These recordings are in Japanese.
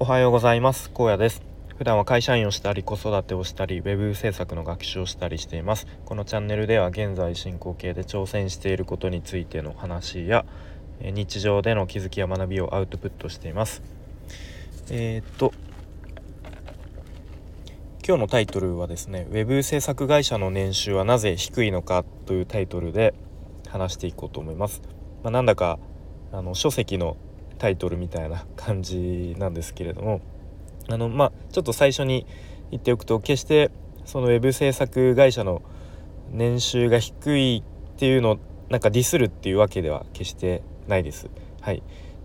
おはようございます。高野です。普段は会社員をしたり子育てをしたりウェブ制作の学習をしたりしています。このチャンネルでは現在進行形で挑戦していることについての話や日常での気づきや学びをアウトプットしています。えー、っと今日のタイトルはですね web 制作会社の年収はなぜ低いのかというタイトルで話していこうと思います、まあ、なんだかあの書籍のタイトルみたいな感じなんですけれどもあのまあちょっと最初に言っておくと決してそのウェブ制作会社の年収が低いっていうのをなんかディスるっていうわけでは決してないです。はい、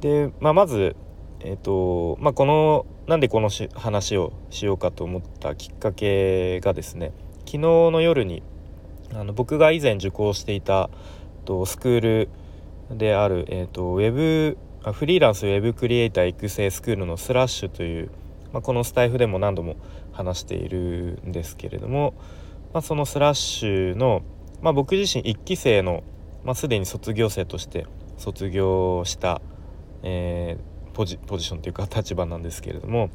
で、まあ、まず、えーとまあ、このなんでこの話をしようかと思ったきっかけがですね昨日の夜にあの僕が以前受講していたとスクールである、えーと、ウェブフリーランスウェブクリエイター育成スクールのスラッシュという、まあ、このスタイフでも何度も話しているんですけれども、まあ、そのスラッシュの、まあ、僕自身1期生の、まあ、すでに卒業生として卒業した、えー、ポジポジションというか立場なんですけれども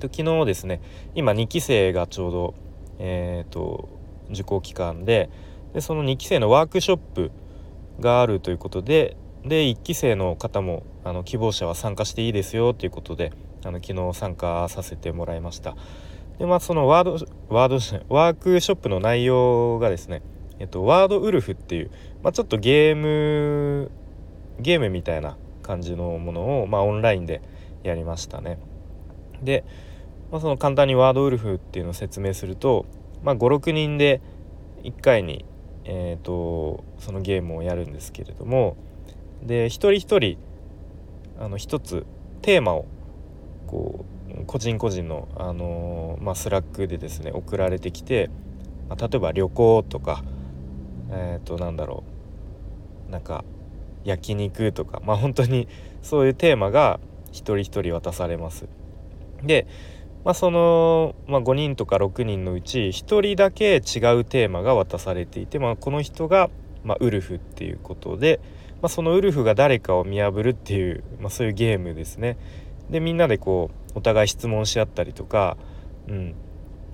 昨日ですね今2期生がちょうど、えーと受講期間ででその2期生のワークショップがあるということでで1期生の方もあの希望者は参加していいですよということであの昨日参加させてもらいました。でまあそのワードワードワークショップの内容がですねえっとワードウルフっていう、まあ、ちょっとゲームゲームみたいな感じのものを、まあ、オンラインでやりましたね。で、まあ、その簡単にワードウルフっていうのを説明すると、まあ、56人で1回にえーと、そのゲームをやるんですけれどもで一人一人あの一つテーマをこう個人個人の、あのー、まあ、スラックでですね送られてきて、まあ、例えば旅行とかえっ、ー、となんだろうなんか焼肉とかまあ本当にそういうテーマが一人一人渡されます。でまあ、その、まあ、5人とか6人のうち1人だけ違うテーマが渡されていて、まあ、この人が、まあ、ウルフっていうことで、まあ、そのウルフが誰かを見破るっていう、まあ、そういうゲームですね。でみんなでこうお互い質問し合ったりとか、うん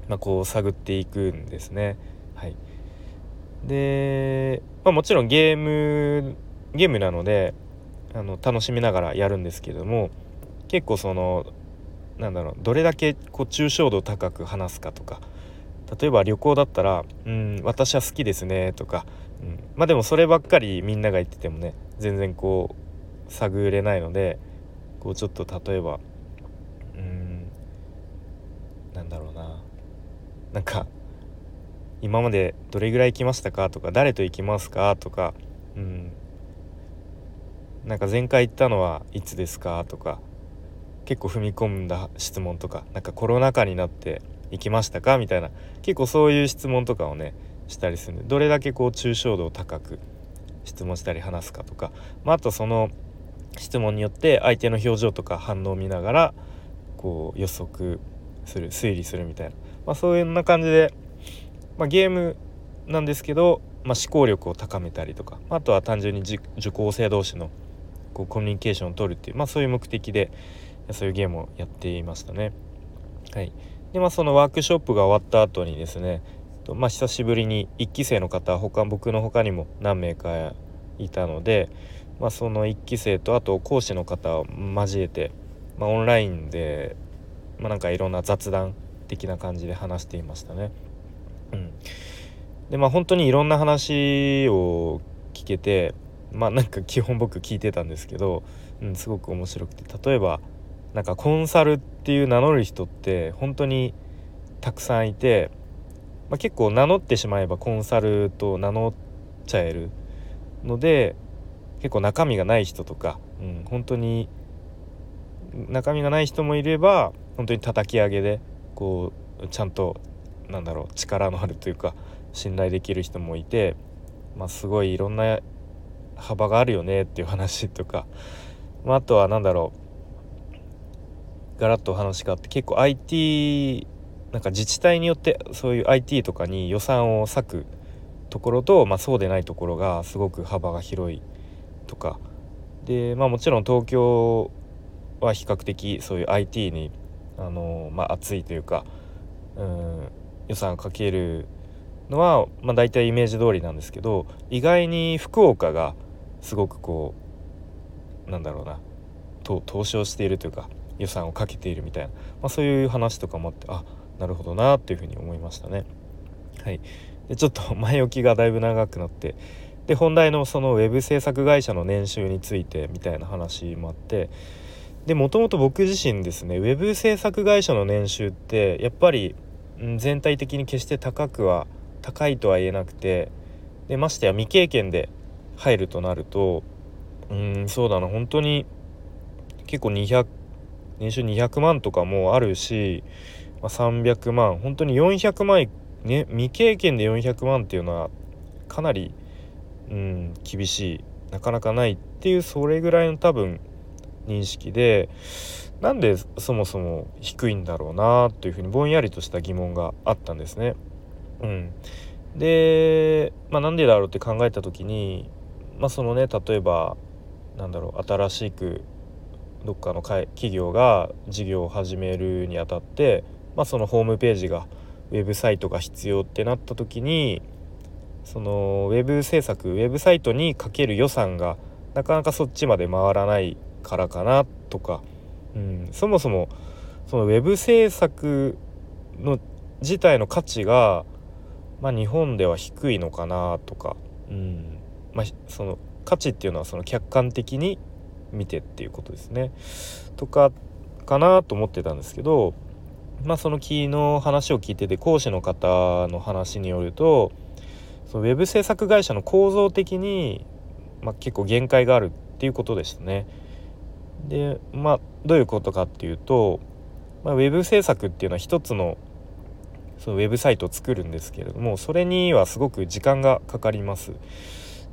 まあ、こう探っていくんですね。はい、で、まあ、もちろんゲームゲームなのであの楽しみながらやるんですけども結構そのなんだろうどれだけこう抽象度高く話すかとか例えば旅行だったら「うん私は好きですね」とか、うん、まあでもそればっかりみんなが言っててもね全然こう探れないのでこうちょっと例えばうんなんだろうな。なんか今までどれぐらい行きましたか？とか誰と行きますか？とかうん。なんか前回行ったのはいつですか？とか結構踏み込んだ質問とかなんかコロナ禍になって行きましたか？みたいな結構そういう質問とかをねしたりする。んでどれだけこう抽象度を高く質問したり話すかとか、まあ、あとその質問によって相手の表情とか反応を見ながらこう予測する推理するみたいな、まあ、そういうな感じで、まあ、ゲームなんですけど、ま、思考力を高めたりとか。まあとは単純に受講生同士のこうコミュニケーションを取るっていう、まあ、そういう目的でそういうゲームをやっていましたね。はい、でまあそのワークショップが終わった後にですねまあ、久しぶりに1期生の方他僕の他にも何名かいたので、まあ、その1期生とあと講師の方を交えて、まあ、オンラインで、まあ、なんかいろんな雑談的な感じで話していましたね。うん、でまあ本当にいろんな話を聞けてまあなんか基本僕聞いてたんですけど、うん、すごく面白くて例えばなんかコンサルっていう名乗る人って本当にたくさんいて、まあ、結構名乗ってしまえばコンサルと名乗っちゃえるので結構中身がない人とか、うん、本当に中身がない人もいれば本当に叩き上げでこうちゃんとなんだろう力のあるというか信頼できる人もいて、まあ、すごいいろんな幅があるよねっていう話とか、まあ、あとは何だろうガラッとお話があって結構 IT なんか自治体によってそういう IT とかに予算を割くところと、まあ、そうでないところがすごく幅が広いとか。で、まあ、もちろん東京は比較的そういう IT にあの、まあ、熱いというかうん予算をかけるのは、まあ、大体イメージ通りなんですけど意外に福岡がすごくこうなんだろうな投資をしているというか予算をかけているみたいな、まあ、そういう話とかもあってあなるほどなっていうふうに思いましたね。はい、でちょっと 前置きがだいぶ長くなってで本題のそのウェブ制作会社の年収についてみたいな話もあってでもともと僕自身ですねウェブ制作会社の年収ってやっぱり全体的に決して高くは高いとは言えなくてでましてや未経験で入るとなるとうんそうだな本当に結構200年収200万とかもあるし、まあ、300万。本当に400万ね未経験で400万っていうのはかなりうん厳しい。なかなかないっていうそれぐらいの多分認識で。なんでそもそも低いんだろうなというふうにぼんやりとした疑問があったんですね。うん、で、まあ、なんでだろうって考えた時に、まあ、そのね例えばなんだろう新しくどっかの企業が事業を始めるにあたって、まあ、そのホームページがウェブサイトが必要ってなった時にそのウェブ制作ウェブサイトにかける予算がなかなかそっちまで回らないからかなとか、うん、そもそもそのウェブ制作の自体の価値が、まあ、日本では低いのかなとか、うん。まあ、その価値っていうのはその客観的に見てっていうことですね。とかかなと思ってたんですけどまあその木の話を聞いてて講師の方の話によるとそのウェブ制作会社の構造的に、まあ、結構限界があるっていうことでしたね。でまあどういうことかっていうと、まあ、ウェブ制作っていうのは一つのそのウェブサイトを作るんですけれどもそれにはすごく時間がかかります。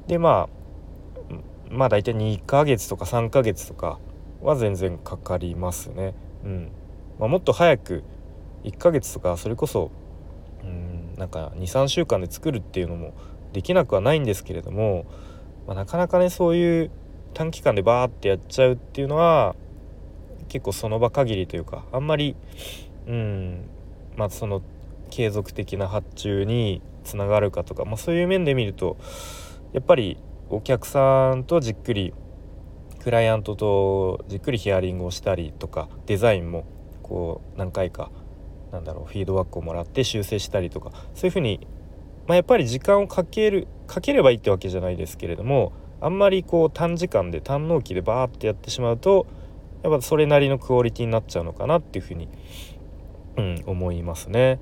でまあまあ大体2ヶ月とか3ヶ月とかは全然かかりますね。うんまあ、もっと早く1ヶ月とかそれこそうんなんか23週間で作るっていうのもできなくはないんですけれども、まあ、なかなかねそういう短期間でバーってやっちゃうっていうのは結構その場限りというかあんまりうんまあその継続的な発注につながるかとか、まあ、そういう面で見るとやっぱりお客さんとじっくりクライアントとじっくりヒアリングをしたりとかデザインもこう何回かなんだろうフィードバックをもらって修正したりとかそういうふうに、まあ、やっぱり時間をかけるかければいいってわけじゃないですけれどもあんまりこう短時間で短納期でバーってやってしまうとやっぱそれなりのクオリティになっちゃうのかなっていうふうに、うん、思いますね。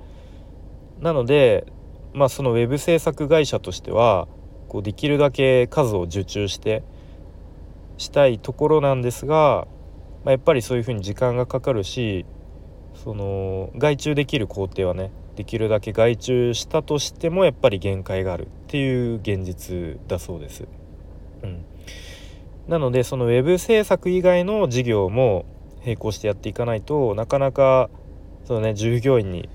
なのでまあそのウェブ制作会社としてはこうできるだけ数を受注してしたいところなんですが、まあ、やっぱりそういうふうに時間がかかるしその外注できる工程はねできるだけ外注したとしてもやっぱり限界があるっていう現実だそうです。うん、なのでそのウェブ制作以外の事業も並行してやっていかないとなかなかその、ね、従業員に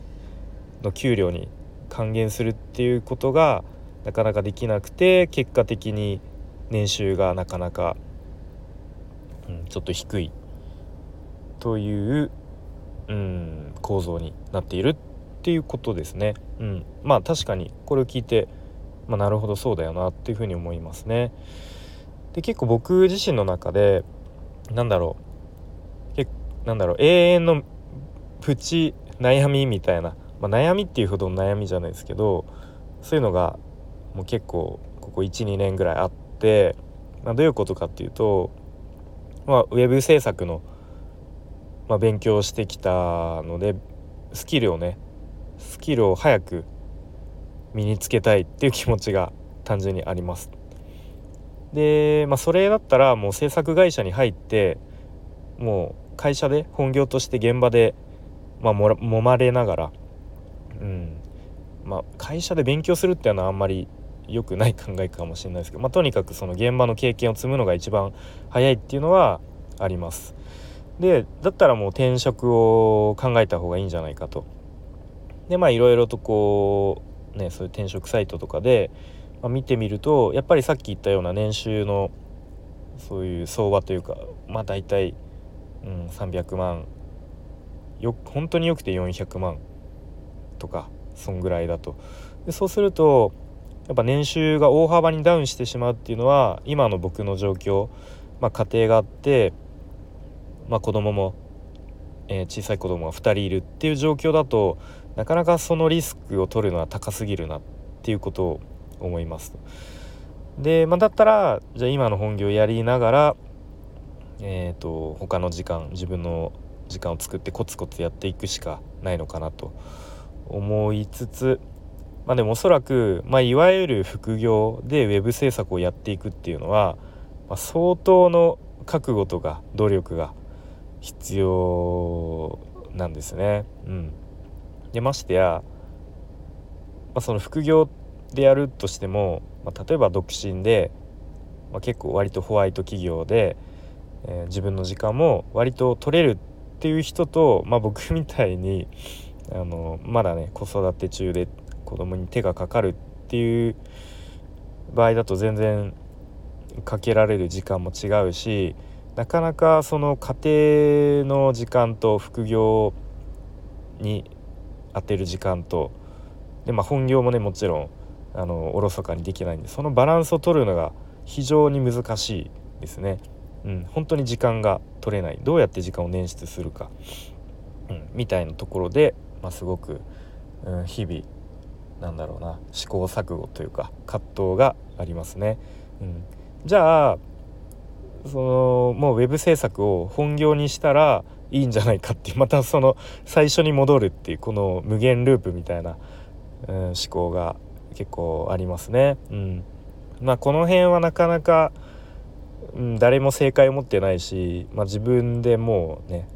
の給料に還元するっていうことがなかなかできなくて結果的に年収がなかなか、うん、ちょっと低いという、うん、構造になっているっていうことですね。うん、まあ確かにこれを聞いて、まあ、なるほどそうだよなっていうふうに思いますね。で結構僕自身の中でなんだろうけなんだろう永遠のプチ悩みみたいな、まあ、悩みっていうほどの悩みじゃないですけどそういうのがもう結構ここ12年ぐらいあって、まあ、どういうことかっていうと、まあ、ウェブ制作の、まあ、勉強してきたのでスキルをねスキルを早く身につけたいっていう気持ちが単純にあります。で、まあ、それだったらもう制作会社に入ってもう会社で本業として現場で、まあ、も揉まれながら、うんまあ、会社で勉強するっていうのはあんまり良くない考えかもしれないですけど、まあ、とにかくその現場の経験を積むのが一番早いっていうのはあります。でだったらもう転職を考えた方がいいんじゃないかと。でまあいろいろとこうねそういう転職サイトとかで、まあ、見てみるとやっぱりさっき言ったような年収のそういう相場というかまあ大体うん、300万よ本当によくて400万とかそんぐらいだとでそうするとやっぱ年収が大幅にダウンしてしまうっていうのは今の僕の状況、まあ、家庭があって、まあ、子供も、えー、小さい子供が2人いるっていう状況だとなかなかそのリスクを取るのは高すぎるなっていうことを思います。で、まあ、だったらじゃあ今の本業やりながら、えーと、他の時間自分の時間を作ってコツコツやっていくしかないのかなと思いつつまあでもおそらく、まあ、いわゆる副業でウェブ制作をやっていくっていうのは、まあ、相当の覚悟とか努力が必要なんですね。うん、でましてや、まあ、その副業でやるとしても、まあ、例えば独身で、まあ、結構割とホワイト企業で、えー、自分の時間も割と取れるっていう人と、まあ、僕みたいにあのまだね子育て中で子供に手がかかるっていう場合だと全然かけられる時間も違うしなかなかその家庭の時間と副業に当てる時間とで、まあ、本業もねもちろんあのおろそかにできないんでそのバランスを取るのが非常に難しいですね。うん、本当に時間が取れないどうやって時間を捻出するか、うん、みたいなところで、まあ、すごく、うん、日々なんだろうな試行錯誤というか葛藤がありますね。うん、じゃあそのもうウェブ制作を本業にしたらいいんじゃないかってまたその最初に戻るっていうこの無限ループみたいな、うん、思考が結構ありますね。うん、まあこの辺はなかなか、うん、誰も正解を持ってないし、まあ、自分でもうね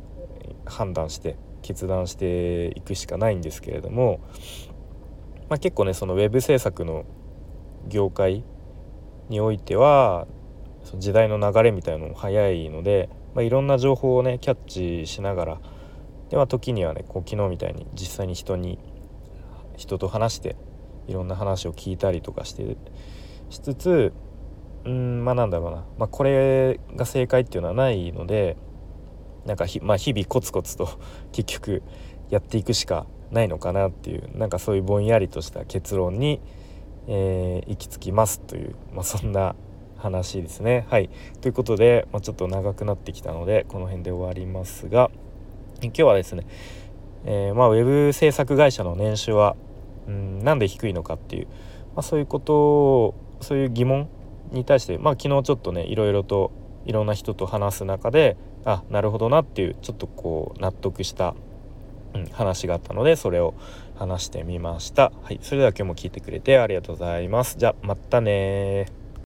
判断して決断していくしかないんですけれども、まあ、結構ねそのウェブ制作の業界においてはその時代の流れみたいのも早いので、まあ、いろんな情報をねキャッチしながらでは時にはねこう昨日みたいに実際に人に人と話していろんな話を聞いたりとかしてしつつうんまあなんだろうな、まあ、これが正解っていうのはないのでなんかまあ、日々コツコツと 結局やっていくしかないのかなっていうなんかそういうぼんやりとした結論に、えー、行き着きますという、まあ、そんな話ですね。はいということで、まあ、ちょっと長くなってきたのでこの辺で終わりますが今日はですね、えー、まあ、ウェブ制作会社の年収はうんなんで低いのかっていう、まあ、そういうことをそういう疑問に対して、まあ、昨日ちょっとねいろいろといろんな人と話す中であなるほどなっていうちょっとこう納得したうん、話があったのでそれを話してみました。はい、それでは今日も聞いてくれてありがとうございます。じゃあまたね